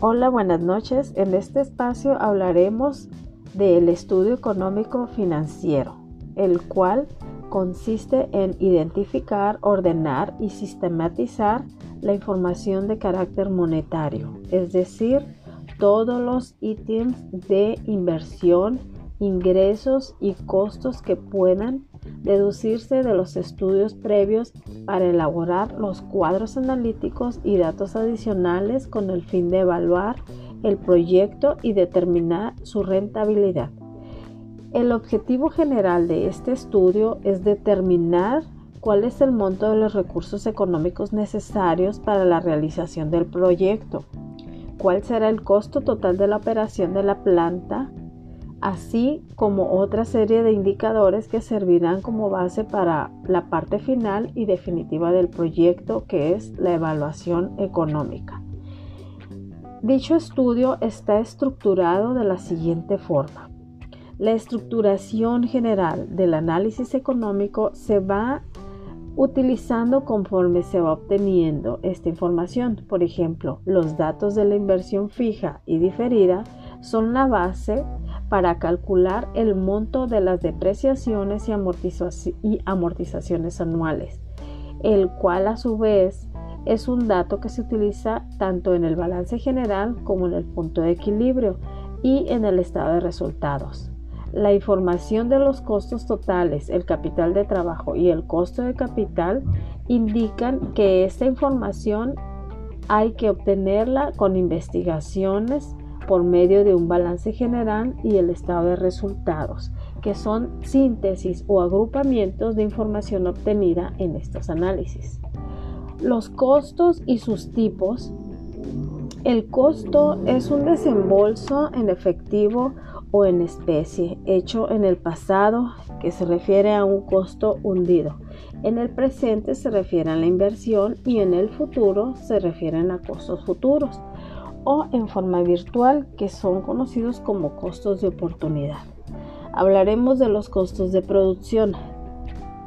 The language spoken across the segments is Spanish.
Hola, buenas noches. En este espacio hablaremos del estudio económico financiero, el cual consiste en identificar, ordenar y sistematizar la información de carácter monetario, es decir, todos los ítems de inversión, ingresos y costos que puedan deducirse de los estudios previos para elaborar los cuadros analíticos y datos adicionales con el fin de evaluar el proyecto y determinar su rentabilidad. El objetivo general de este estudio es determinar cuál es el monto de los recursos económicos necesarios para la realización del proyecto, cuál será el costo total de la operación de la planta, así como otra serie de indicadores que servirán como base para la parte final y definitiva del proyecto, que es la evaluación económica. Dicho estudio está estructurado de la siguiente forma. La estructuración general del análisis económico se va utilizando conforme se va obteniendo esta información. Por ejemplo, los datos de la inversión fija y diferida son la base para calcular el monto de las depreciaciones y, amortizaciones anuales, el cual a su vez es un dato que se utiliza tanto en el balance general como en el punto de equilibrio y en el estado de resultados. La información de los costos totales, el capital de trabajo y el costo de capital indican que esta información hay que obtenerla con investigaciones por medio de un balance general y el estado de resultados, que son síntesis o agrupamientos de información obtenida en estos análisis. Los costos y sus tipos. El costo es un desembolso en efectivo o en especie hecho en el pasado que se refiere a un costo hundido. En el presente se refiere a la inversión y en el futuro se refieren a costos futuros o en forma virtual que son conocidos como costos de oportunidad. Hablaremos de los costos de producción.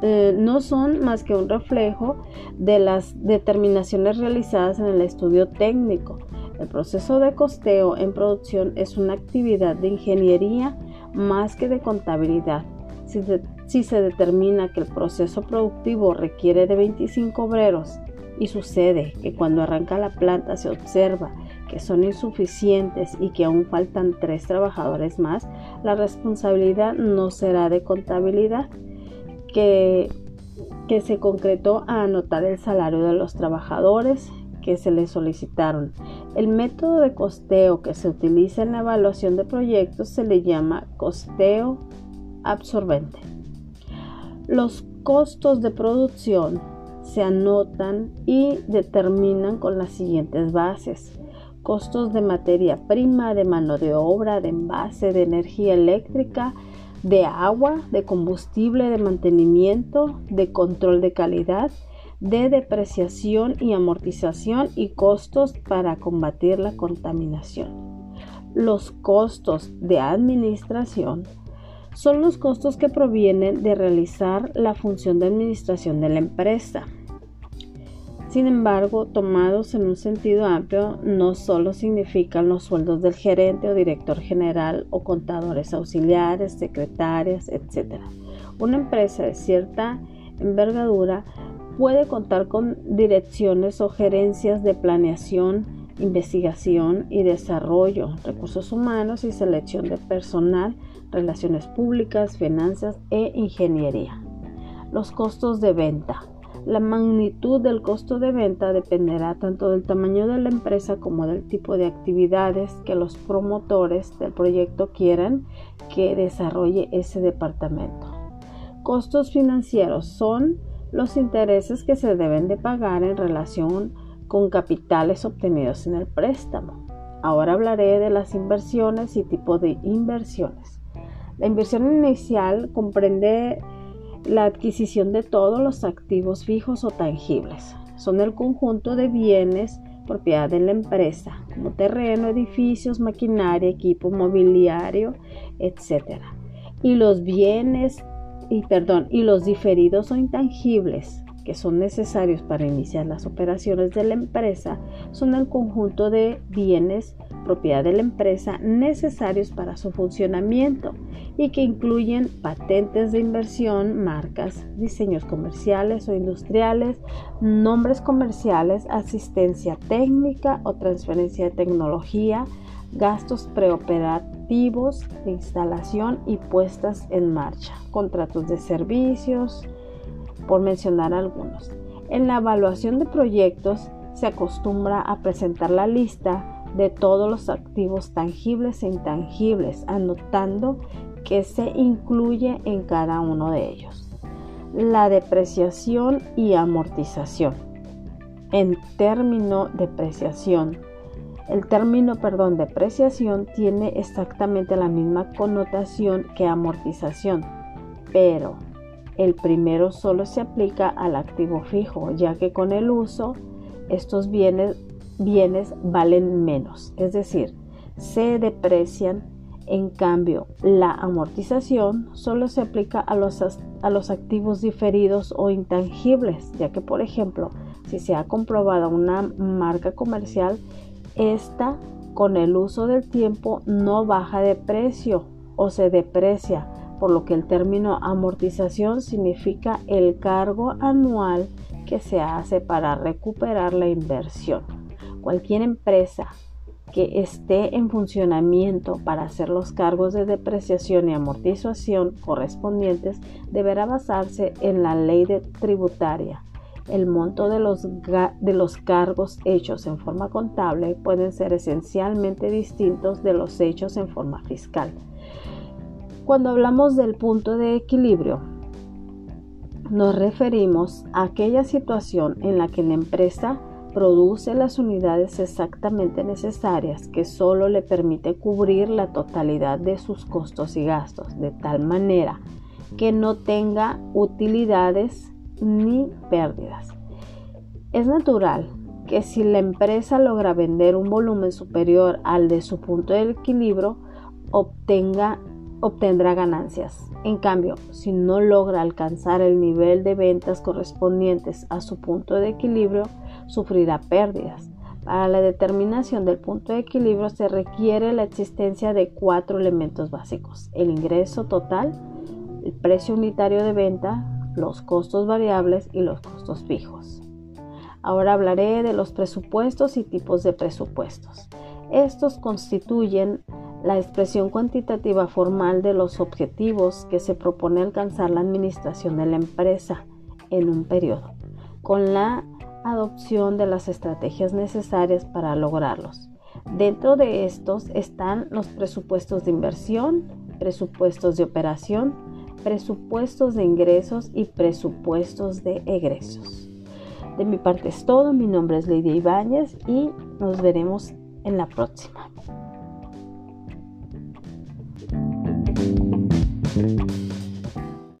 Eh, no son más que un reflejo de las determinaciones realizadas en el estudio técnico. El proceso de costeo en producción es una actividad de ingeniería más que de contabilidad. Si, si se determina que el proceso productivo requiere de 25 obreros y sucede que cuando arranca la planta se observa que son insuficientes y que aún faltan tres trabajadores más, la responsabilidad no será de contabilidad, que, que se concretó a anotar el salario de los trabajadores que se les solicitaron. El método de costeo que se utiliza en la evaluación de proyectos se le llama costeo absorbente. Los costos de producción se anotan y determinan con las siguientes bases costos de materia prima, de mano de obra, de envase, de energía eléctrica, de agua, de combustible, de mantenimiento, de control de calidad, de depreciación y amortización y costos para combatir la contaminación. Los costos de administración son los costos que provienen de realizar la función de administración de la empresa. Sin embargo, tomados en un sentido amplio, no solo significan los sueldos del gerente o director general o contadores auxiliares, secretarias, etc. Una empresa de cierta envergadura puede contar con direcciones o gerencias de planeación, investigación y desarrollo, recursos humanos y selección de personal, relaciones públicas, finanzas e ingeniería. Los costos de venta. La magnitud del costo de venta dependerá tanto del tamaño de la empresa como del tipo de actividades que los promotores del proyecto quieran que desarrolle ese departamento. Costos financieros son los intereses que se deben de pagar en relación con capitales obtenidos en el préstamo. Ahora hablaré de las inversiones y tipo de inversiones. La inversión inicial comprende la adquisición de todos los activos fijos o tangibles. Son el conjunto de bienes propiedad de la empresa, como terreno, edificios, maquinaria, equipo mobiliario, etc. Y los bienes y perdón, y los diferidos o intangibles que son necesarios para iniciar las operaciones de la empresa son el conjunto de bienes propiedad de la empresa necesarios para su funcionamiento y que incluyen patentes de inversión, marcas, diseños comerciales o industriales, nombres comerciales, asistencia técnica o transferencia de tecnología, gastos preoperativos de instalación y puestas en marcha, contratos de servicios, por mencionar algunos. En la evaluación de proyectos se acostumbra a presentar la lista de todos los activos tangibles e intangibles, anotando que se incluye en cada uno de ellos. La depreciación y amortización. En término depreciación, el término, perdón, depreciación tiene exactamente la misma connotación que amortización, pero el primero solo se aplica al activo fijo, ya que con el uso estos bienes, bienes valen menos, es decir, se deprecian. En cambio, la amortización solo se aplica a los, a los activos diferidos o intangibles, ya que, por ejemplo, si se ha comprobado una marca comercial, esta con el uso del tiempo no baja de precio o se deprecia, por lo que el término amortización significa el cargo anual que se hace para recuperar la inversión. Cualquier empresa que esté en funcionamiento para hacer los cargos de depreciación y amortización correspondientes deberá basarse en la ley tributaria. El monto de los, de los cargos hechos en forma contable pueden ser esencialmente distintos de los hechos en forma fiscal. Cuando hablamos del punto de equilibrio, nos referimos a aquella situación en la que la empresa produce las unidades exactamente necesarias que solo le permite cubrir la totalidad de sus costos y gastos, de tal manera que no tenga utilidades ni pérdidas. Es natural que si la empresa logra vender un volumen superior al de su punto de equilibrio, obtenga obtendrá ganancias. En cambio, si no logra alcanzar el nivel de ventas correspondientes a su punto de equilibrio, sufrirá pérdidas. Para la determinación del punto de equilibrio se requiere la existencia de cuatro elementos básicos. El ingreso total, el precio unitario de venta, los costos variables y los costos fijos. Ahora hablaré de los presupuestos y tipos de presupuestos. Estos constituyen la expresión cuantitativa formal de los objetivos que se propone alcanzar la administración de la empresa en un periodo, con la adopción de las estrategias necesarias para lograrlos. Dentro de estos están los presupuestos de inversión, presupuestos de operación, presupuestos de ingresos y presupuestos de egresos. De mi parte es todo, mi nombre es Lidia Ibáñez y nos veremos en la próxima.